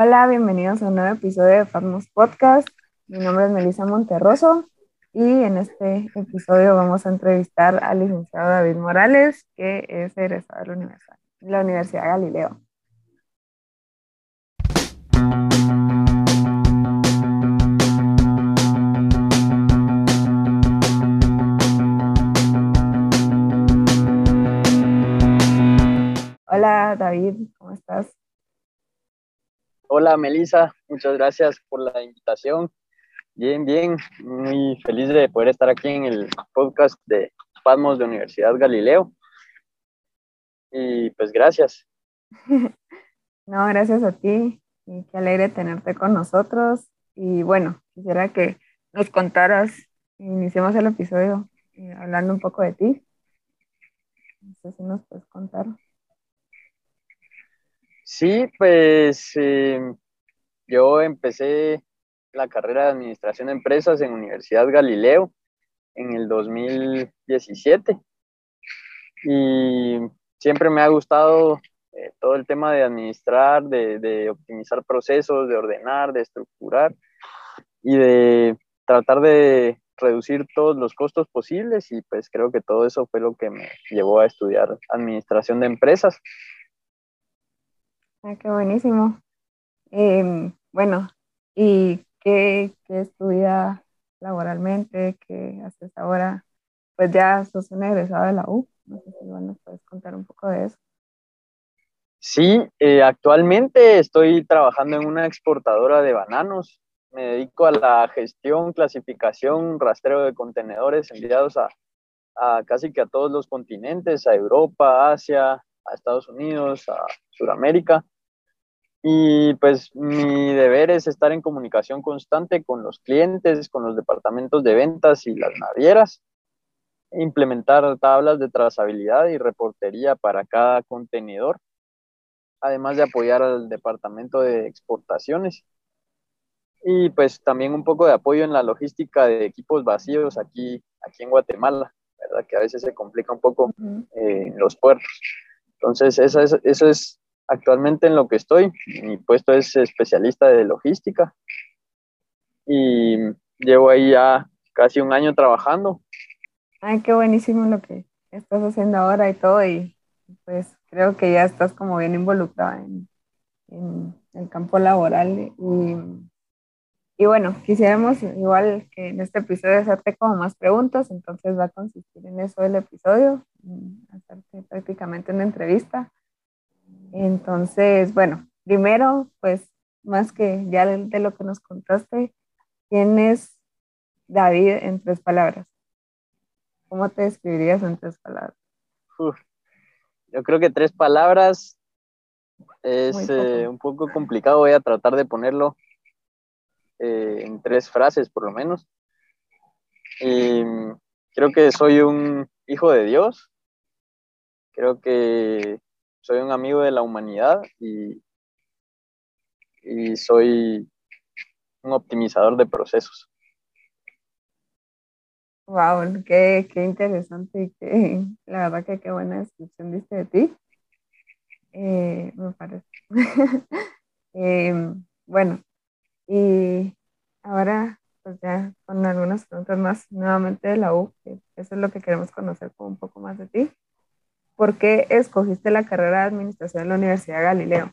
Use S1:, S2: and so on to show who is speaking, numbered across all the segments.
S1: Hola, bienvenidos a un nuevo episodio de Fatmos Podcast. Mi nombre es Melissa Monterroso y en este episodio vamos a entrevistar al licenciado David Morales, que es egresado de la Universidad, la Universidad Galileo. Hola David, ¿cómo estás?
S2: Hola Melissa, muchas gracias por la invitación. Bien, bien, muy feliz de poder estar aquí en el podcast de Pasmos de Universidad Galileo. Y pues gracias.
S1: No, gracias a ti y qué alegre tenerte con nosotros. Y bueno, quisiera que nos contaras, iniciemos el episodio eh, hablando un poco de ti. No sé si nos puedes contar.
S2: Sí, pues eh, yo empecé la carrera de Administración de Empresas en Universidad Galileo en el 2017 y siempre me ha gustado eh, todo el tema de administrar, de, de, optimizar procesos, de ordenar, de estructurar y de tratar de reducir todos los costos posibles y pues creo que todo eso fue lo que me llevó a estudiar Administración de Empresas.
S1: Ah, qué buenísimo. Em, bueno, ¿y qué, qué estudia laboralmente? ¿Qué haces ahora? Pues ya sos un egresado de la U. No sé si nos puedes contar un poco de eso.
S2: Sí, eh, actualmente estoy trabajando en una exportadora de bananos. Me dedico a la gestión, clasificación, rastreo de contenedores enviados a, a casi que a todos los continentes, a Europa, Asia, a Estados Unidos, a Sudamérica. Y pues mi deber es estar en comunicación constante con los clientes, con los departamentos de ventas y las navieras, implementar tablas de trazabilidad y reportería para cada contenedor, además de apoyar al departamento de exportaciones. Y pues también un poco de apoyo en la logística de equipos vacíos aquí, aquí en Guatemala, ¿verdad? Que a veces se complica un poco eh, en los puertos. Entonces, eso es, eso es actualmente en lo que estoy. Mi puesto es especialista de logística y llevo ahí ya casi un año trabajando.
S1: Ay, qué buenísimo lo que estás haciendo ahora y todo y pues creo que ya estás como bien involucrada en, en el campo laboral y, y, bueno, quisiéramos igual que en este episodio hacerte como más preguntas, entonces va a consistir en eso el episodio, hacerte prácticamente una entrevista entonces, bueno, primero, pues más que ya de, lo que nos contaste, ¿quién es David en tres palabras? ¿Cómo te describirías en tres palabras?
S2: yo creo que tres palabras es eh, un poco complicado. Voy a tratar de ponerlo eh, en tres frases, por lo menos. Y creo que soy un hijo de Dios. Creo que soy un amigo de la humanidad y, y soy un optimizador de procesos.
S1: Wow, qué, qué interesante y qué, la verdad que qué buena descripción diste de ti. Eh, me parece. eh, bueno, y ahora pues ya con algunas preguntas más nuevamente de la U, que eso es lo que queremos conocer un poco más de ti. ¿por qué escogiste la carrera de administración en la Universidad Galileo?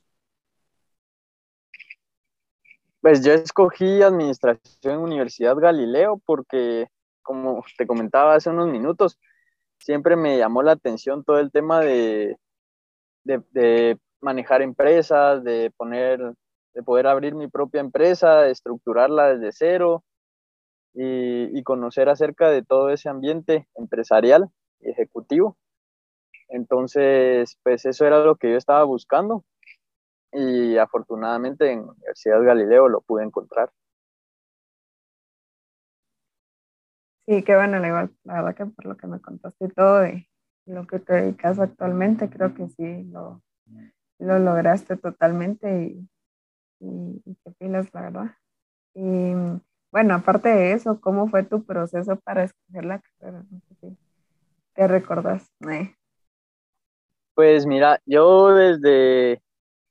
S2: Pues yo escogí administración en Universidad Galileo porque, como te comentaba hace unos minutos, siempre me llamó la atención todo el tema de, de, manejar empresas, de poner, de poder abrir mi propia empresa, de estructurarla desde cero y, conocer acerca de todo ese ambiente empresarial y ejecutivo. Entonces, pues eso era lo que yo estaba buscando y afortunadamente en Universidad Galileo lo pude encontrar.
S1: Sí, qué bueno, la verdad que por lo que me contaste todo y lo que te dedicas actualmente, creo que sí lo, lo lograste totalmente y, y, y qué pilas, la verdad. Y bueno, aparte de eso, ¿cómo fue tu proceso para escoger la carrera? No sé si te recordás. Eh.
S2: Pues mira, yo desde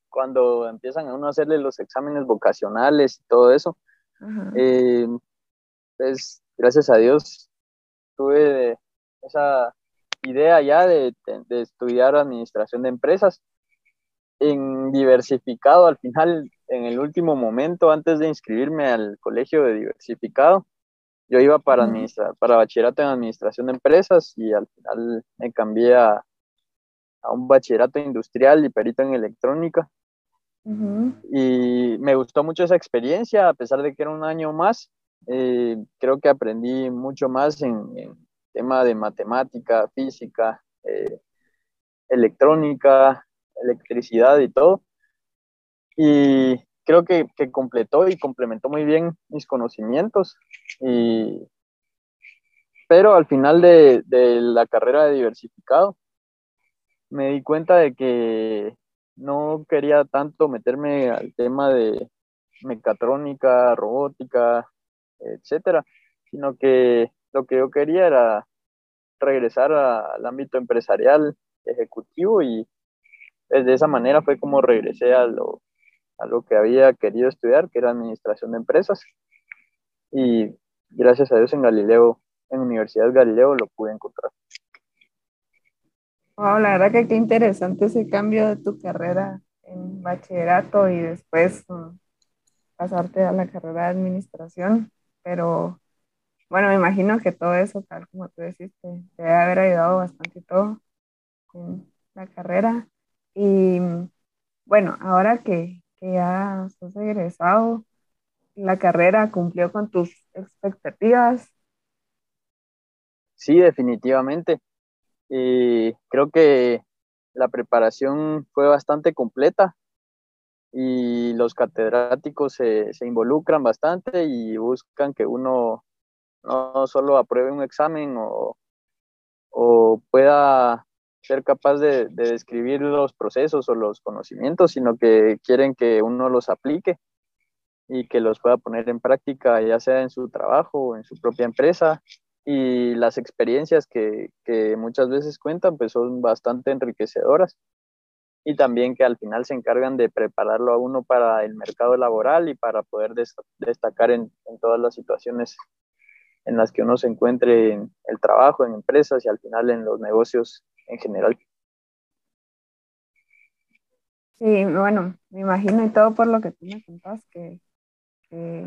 S2: cuando empiezan a uno a hacerle los exámenes vocacionales y todo eso, eh, pues gracias a Dios tuve esa idea ya de, de, estudiar administración de empresas en diversificado al final, en el último momento, antes de inscribirme al colegio de diversificado, yo iba para, administrar, para bachillerato en administración de empresas y al final me cambié a, a un bachillerato industrial y perito en electrónica. Y me gustó mucho esa experiencia, a pesar de que era un año más. Eh, creo que aprendí mucho más en, en tema de matemática, física, eh, electrónica, electricidad y todo. Y creo que, completó y complementó muy bien mis conocimientos. Y, pero al final de, de la carrera de diversificado, me di cuenta de que no quería tanto meterme al tema de mecatrónica, robótica, etcétera, sino que lo que yo quería era regresar al ámbito empresarial, ejecutivo y pues, de esa manera fue como regresé a lo, a lo que había querido estudiar, que era administración de empresas. Y gracias a Dios en Galileo, en Universidad Galileo lo pude encontrar.
S1: Wow, la verdad que qué interesante ese cambio de tu carrera en bachillerato y después mm, pasarte a la carrera de administración, pero bueno, me imagino que todo eso, tal como tú deciste, te debe haber ayudado bastante todo en la carrera. Y bueno, ahora que, ya estás egresado, la carrera cumplió con tus expectativas.
S2: Sí, definitivamente. Y creo que la preparación fue bastante completa y los catedráticos se, se involucran bastante y buscan que uno no solo apruebe un examen o, o pueda ser capaz de, de, describir los procesos o los conocimientos, sino que quieren que uno los aplique y que los pueda poner en práctica, ya sea en su trabajo o en su propia empresa. Y las experiencias que, muchas veces cuentan, pues son bastante enriquecedoras y también que al final se encargan de prepararlo a uno para el mercado laboral y para poder destacar en todas las situaciones en las que uno se encuentre en el trabajo, en empresas y al final en los negocios en general.
S1: Sí, bueno, me imagino y todo por lo que tú me contas, que, que,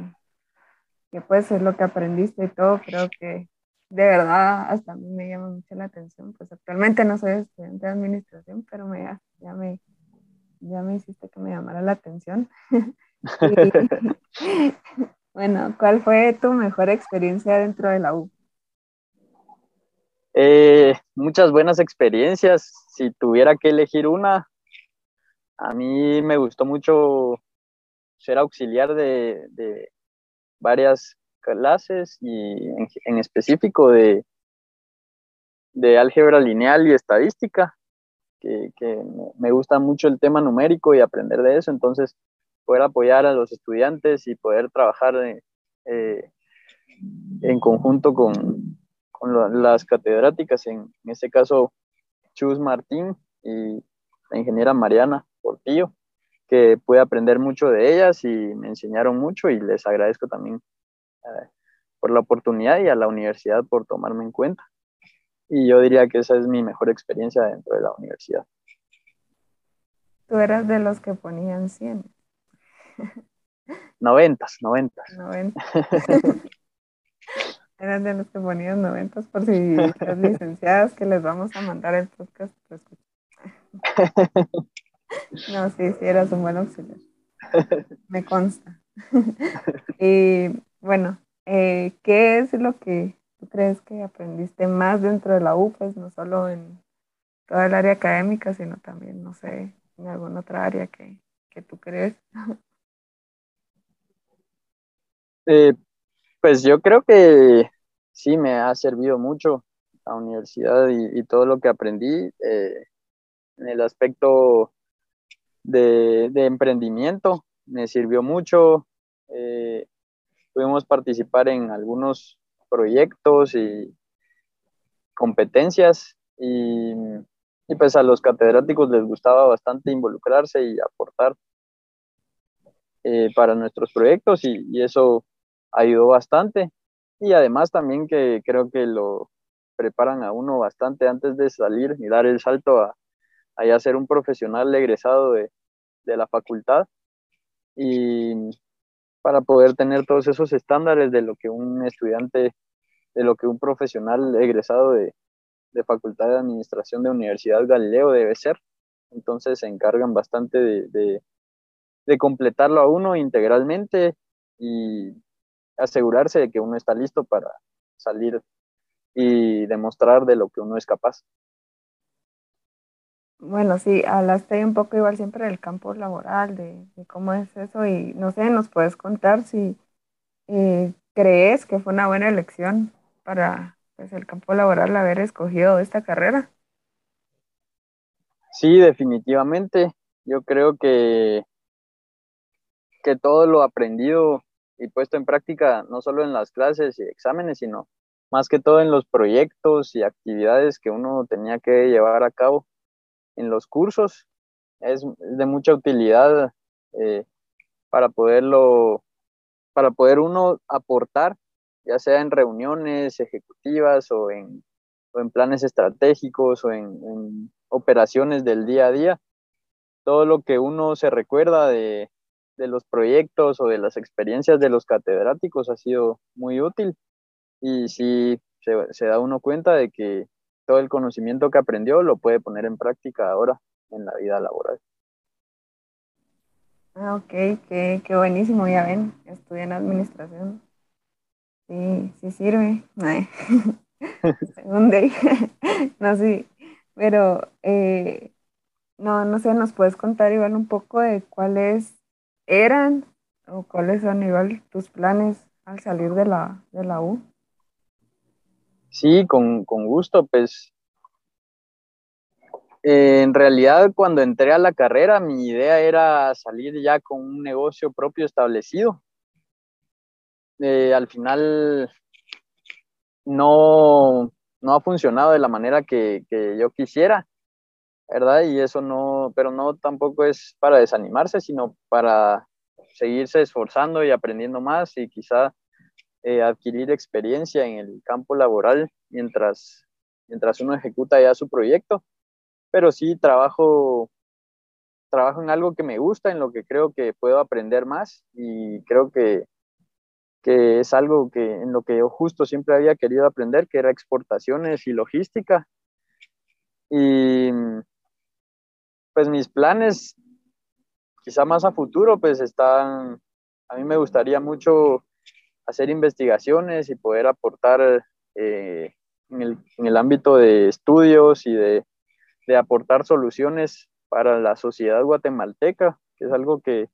S1: que pues es lo que aprendiste y todo, creo que de verdad hasta a mí me llama mucho la atención, pues actualmente no soy estudiante de administración, pero me, ya, me, ya me hiciste que me llamara la atención. bueno, ¿cuál fue tu mejor experiencia dentro de la U?
S2: Eh, muchas buenas experiencias. Si tuviera que elegir una, a mí me gustó mucho ser auxiliar de, varias clases y en, específico de, de, álgebra lineal y estadística, que, me gusta mucho el tema numérico y aprender de eso. Entonces, poder apoyar a los estudiantes y poder trabajar eh, en conjunto con, con las catedráticas, en, en, este caso Chus Martín y la ingeniera Mariana Portillo, que pude aprender mucho de ellas y me enseñaron mucho y les agradezco también eh, por la oportunidad y a la universidad por tomarme en cuenta. Y yo diría que esa es mi mejor experiencia dentro de la universidad.
S1: Tú eras de los que ponían 100.
S2: Noventas, noventas.
S1: Noventas. Eran de los que ponían noventas por si las licenciadas que les vamos a mandar el podcast. Pues, no, sí, sí, eras un buen auxiliar. Me consta. y bueno, eh, ¿qué es lo que tú crees que aprendiste más dentro de la U? Pues no solo en toda el área académica, sino también, no sé, en alguna otra área que, que tú crees.
S2: Eh, pues yo creo que sí me ha servido mucho la universidad y, todo lo que aprendí eh, en el aspecto de, emprendimiento. Me sirvió mucho. Eh, pudimos participar en algunos proyectos y competencias y y pues a los catedráticos les gustaba bastante involucrarse y aportar eh, para nuestros proyectos y, eso ayudó bastante. Y además también que creo que lo preparan a uno bastante antes de salir y dar el salto a, a ser un profesional egresado de, de la facultad y para poder tener todos esos estándares de lo que un estudiante, de lo que un profesional egresado de, de Facultad de Administración de Universidad Galileo debe ser. Entonces se encargan bastante de, de, completarlo a uno integralmente y asegurarse de que uno está listo para salir y demostrar de lo que uno es capaz.
S1: Bueno, sí, hablaste un poco igual siempre del campo laboral, de, cómo es eso y no sé, nos puedes contar si eh, crees que fue una buena elección para pues el campo laboral haber escogido esta carrera.
S2: Sí, definitivamente. Yo creo que, que todo lo aprendido y puesto en práctica, no solo en las clases y exámenes, sino más que todo en los proyectos y actividades que uno tenía que llevar a cabo en los cursos, es de mucha utilidad eh, para poderlo, para poder uno aportar ya sea en reuniones ejecutivas o en, en planes estratégicos o en, operaciones del día a día. Todo lo que uno se recuerda de, los proyectos o de las experiencias de los catedráticos ha sido muy útil y sí se, se, da uno cuenta de que todo el conocimiento que aprendió lo puede poner en práctica ahora en la vida laboral.
S1: Ah, ok, qué, qué buenísimo, ya ven, estudié en administración. Sí, sí sirve. Según no, sí. Pero, eh, no, no sé, ¿nos puedes contar igual un poco de cuáles eran o cuáles son tus planes al salir de la, de la U?
S2: Sí, con, gusto, pues eh, en realidad cuando entré a la carrera mi idea era salir ya con un negocio propio establecido. Eh, al final no, no ha funcionado de la manera que, que, yo quisiera, ¿verdad? Y eso no, pero no tampoco es para desanimarse, sino para seguirse esforzando y aprendiendo más y quizá eh, adquirir experiencia en el campo laboral mientras, mientras uno ejecuta ya su proyecto. Pero sí trabajo, trabajo en algo que me gusta, en lo que creo que puedo aprender más y creo que que es algo que en lo que yo justo siempre había querido aprender, que era exportaciones y logística. Y pues mis planes, quizá más a futuro, pues están, a mí me gustaría mucho hacer investigaciones y poder aportar eh, en, el, en, el, ámbito de estudios y de, de, aportar soluciones para la sociedad guatemalteca, que es algo que,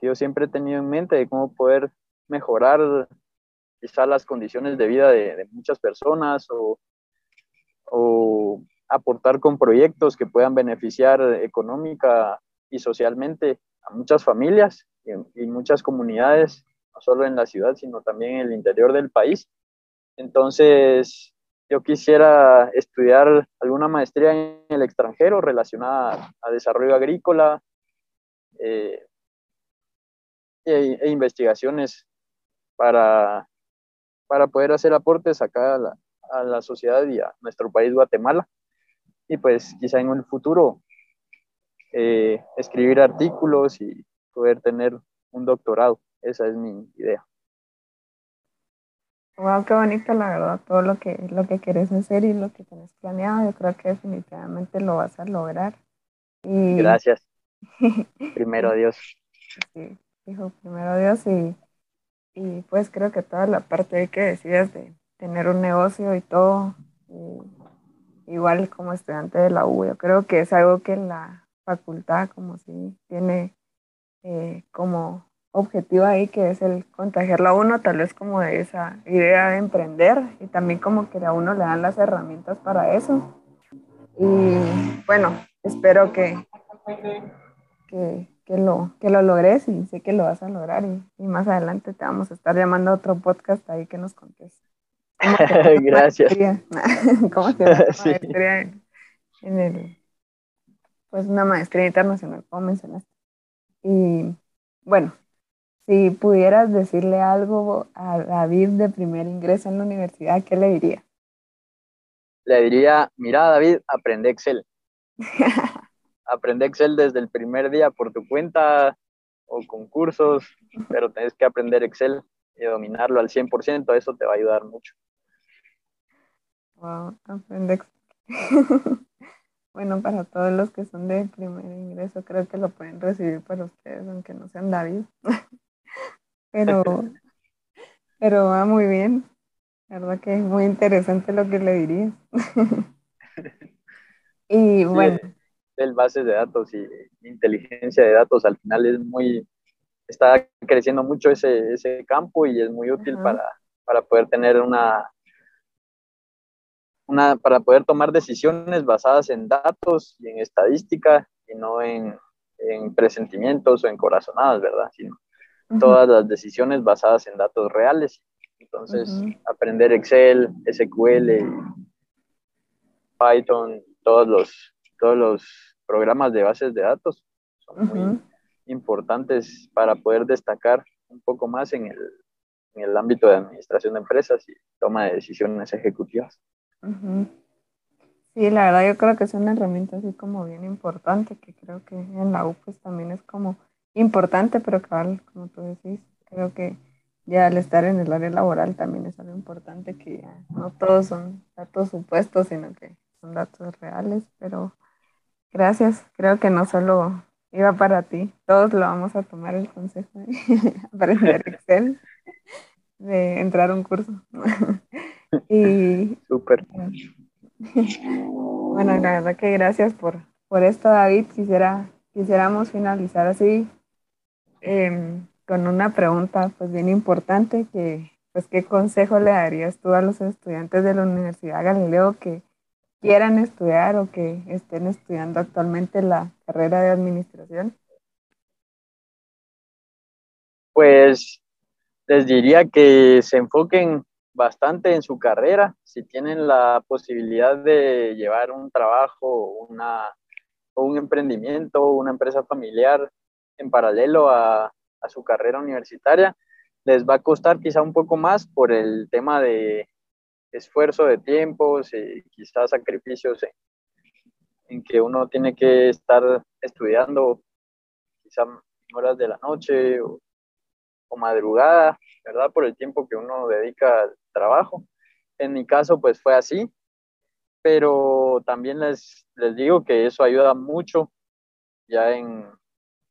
S2: que yo siempre he tenido en mente, de cómo poder mejorar quizá las condiciones de vida de, muchas personas o, aportar con proyectos que puedan beneficiar económica y socialmente a muchas familias y, muchas comunidades, no solo en la ciudad, sino también en el interior del país. Entonces, yo quisiera estudiar alguna maestría en el extranjero relacionada a desarrollo agrícola eh, e, e, investigaciones para, para poder hacer aportes acá a la, a la sociedad y a nuestro país Guatemala. Y pues quizá en un futuro eh, escribir artículos y poder tener un doctorado. Esa es mi idea.
S1: Wow, qué bonito, la verdad, todo lo que, lo que quieres hacer y lo que tienes planeado. Yo creo que definitivamente lo vas a lograr.
S2: Y... Gracias. primero Dios.
S1: Sí, hijo, primero Dios y y pues creo que toda la parte de que decidas de tener un negocio y todo, igual como estudiante de la U, yo creo que es algo que la facultad como si tiene eh, como objetivo ahí, que es el contagiarlo a uno, tal vez como de esa idea de emprender y también como que a uno le dan las herramientas para eso. Y bueno, espero que, que, que lo, que lo logres y sé que lo vas a lograr y, y, más adelante te vamos a estar llamando a otro podcast ahí que nos contes.
S2: Gracias.
S1: ¿Cómo se llama sí. en el, pues una maestría internacional, como mencionaste. Y bueno, si pudieras decirle algo a David de primer ingreso en la universidad, ¿qué le diría?
S2: Le diría, mira David, aprende Excel. aprende Excel desde el primer día por tu cuenta o con cursos, pero tienes que aprender Excel y dominarlo al 100%, eso te va a ayudar mucho.
S1: Wow, aprende bueno, para todos los que son de primer ingreso, creo que lo pueden recibir para ustedes, aunque no sean David. pero, pero va muy bien. La verdad que es muy interesante lo que le dirías. y bueno.
S2: El, base de datos y inteligencia de datos al final es muy, está creciendo mucho ese, ese campo y es muy útil para, para poder tener una, una, para poder tomar decisiones basadas en datos y en estadística y no en, en presentimientos o en corazonadas, ¿verdad? Sino todas las decisiones basadas en datos reales. Entonces, aprender Excel, SQL, Python, todos los, todos los programas de bases de datos son muy importantes para poder destacar un poco más en el, en el ámbito de administración de empresas y toma de decisiones ejecutivas.
S1: Sí, la verdad yo creo que es una herramienta así como bien importante, que creo que en la U pues también es como importante, pero cabal, como tú decís, creo que ya al estar en el área laboral también es algo importante que no todos son datos supuestos, sino que son datos reales, pero gracias, creo que no solo iba para ti, todos lo vamos a tomar el consejo de aprender Excel, de entrar a un curso. y
S2: súper.
S1: Bueno, la verdad que gracias por, por esto, David. Quisiera, quisiéramos finalizar así Em, con una pregunta pues bien importante que pues qué consejo le darías tú a los estudiantes de la Universidad Galileo que quieran estudiar o que estén estudiando actualmente la carrera de administración?
S2: Pues les diría que se enfoquen bastante en su carrera, si tienen la posibilidad de llevar un trabajo, una, o un emprendimiento, una empresa familiar, en paralelo a, su carrera universitaria. Les va a costar quizá un poco más por el tema de esfuerzo de tiempos y quizás sacrificios en, que uno tiene que estar estudiando quizá horas de la noche o, madrugada, ¿verdad? Por el tiempo que uno dedica al trabajo. En mi caso, pues fue así, pero también les, les digo que eso ayuda mucho ya en,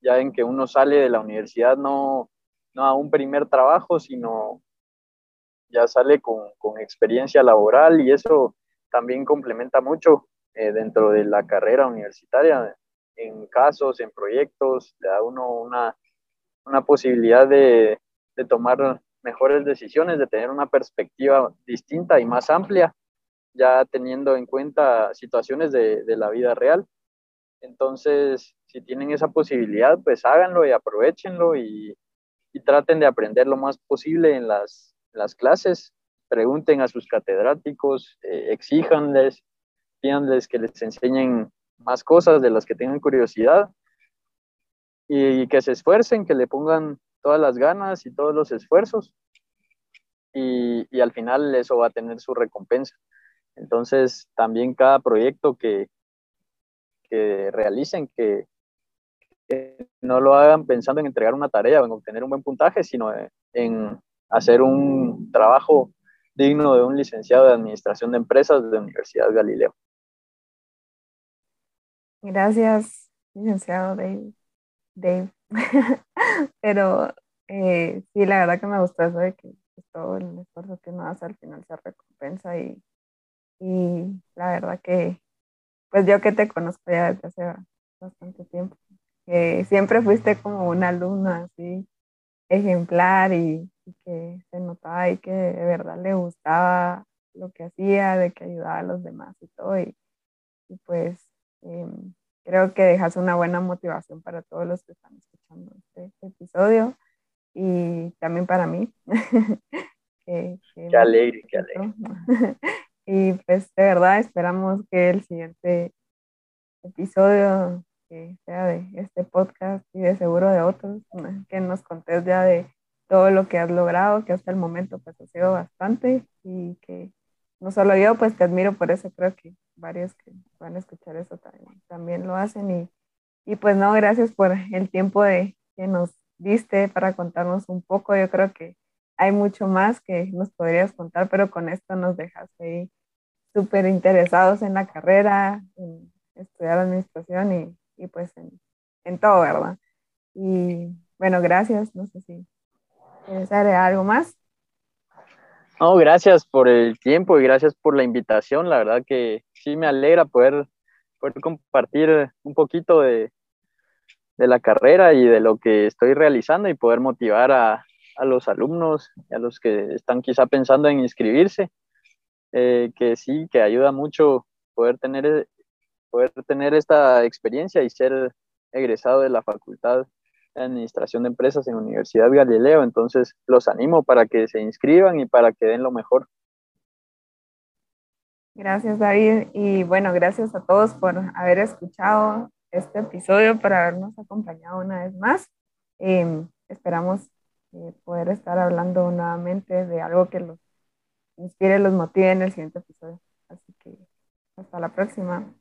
S2: ya en que uno sale de la universidad no, no a un primer trabajo, sino ya sale con, con experiencia laboral y eso también complementa mucho eh, dentro de la carrera universitaria, en casos, en proyectos, le da uno una, una posibilidad de, de, tomar mejores decisiones, de tener una perspectiva distinta y más amplia, ya teniendo en cuenta situaciones de, la vida real. Entonces, si tienen esa posibilidad, pues háganlo y aprovechenlo y, traten de aprender lo más posible en las, clases. Pregunten a sus catedráticos, eh, exíjanles, que les enseñen más cosas de las que tengan curiosidad y, que se esfuercen, que le pongan todas las ganas y todos los esfuerzos y, al final eso va a tener su recompensa. Entonces, también cada proyecto que, que realicen, que, no lo hagan pensando en entregar una tarea o en obtener un buen puntaje, sino en hacer un trabajo digno de un licenciado de Administración de Empresas de la Universidad Galileo.
S1: Gracias, licenciado Dave. Dave. Pero eh, sí, la verdad que me gustó eso de que todo el esfuerzo que uno hace al final se recompensa y, y la verdad que pues yo que te conozco ya desde hace bastante tiempo, que siempre fuiste como una alumna así ejemplar y, que se notaba y que de verdad le gustaba lo que hacía, de que ayudaba a los demás y todo. Y, pues em, creo que dejas una buena motivación para todos los que están escuchando este episodio y también para mí.
S2: qué alegre, qué alegre.
S1: Y pues de verdad esperamos que el siguiente episodio que sea de este podcast y de seguro de otros, que nos contés ya de todo lo que has logrado, que hasta el momento pues ha sido bastante y que no solo yo pues te admiro por eso, creo que varios que van a escuchar eso también, también lo hacen y, y pues no, gracias por el tiempo de, que nos diste para contarnos un poco, yo creo que hay mucho más que nos podrías contar, pero con esto nos dejaste ahí súper interesados en la carrera, en estudiar administración y, y pues en, en todo, ¿verdad? Y bueno, gracias, no sé si ¿Quieres algo más?
S2: No, gracias por el tiempo y gracias por la invitación. La verdad que sí me alegra poder, poder compartir un poquito de, de la carrera y de lo que estoy realizando y poder motivar a, a los alumnos y a los que están quizá pensando en inscribirse, eh, que sí, que ayuda mucho poder tener, poder tener esta experiencia y ser egresado de la facultad Administración de Empresas en Universidad Galileo. Entonces, los animo para que se inscriban y para que den lo mejor.
S1: Gracias, David. Y bueno, gracias a todos por haber escuchado este episodio, por habernos acompañado una vez más. Em, esperamos eh, poder estar hablando nuevamente de algo que los inspire, los motive en el siguiente episodio. Así que hasta la próxima.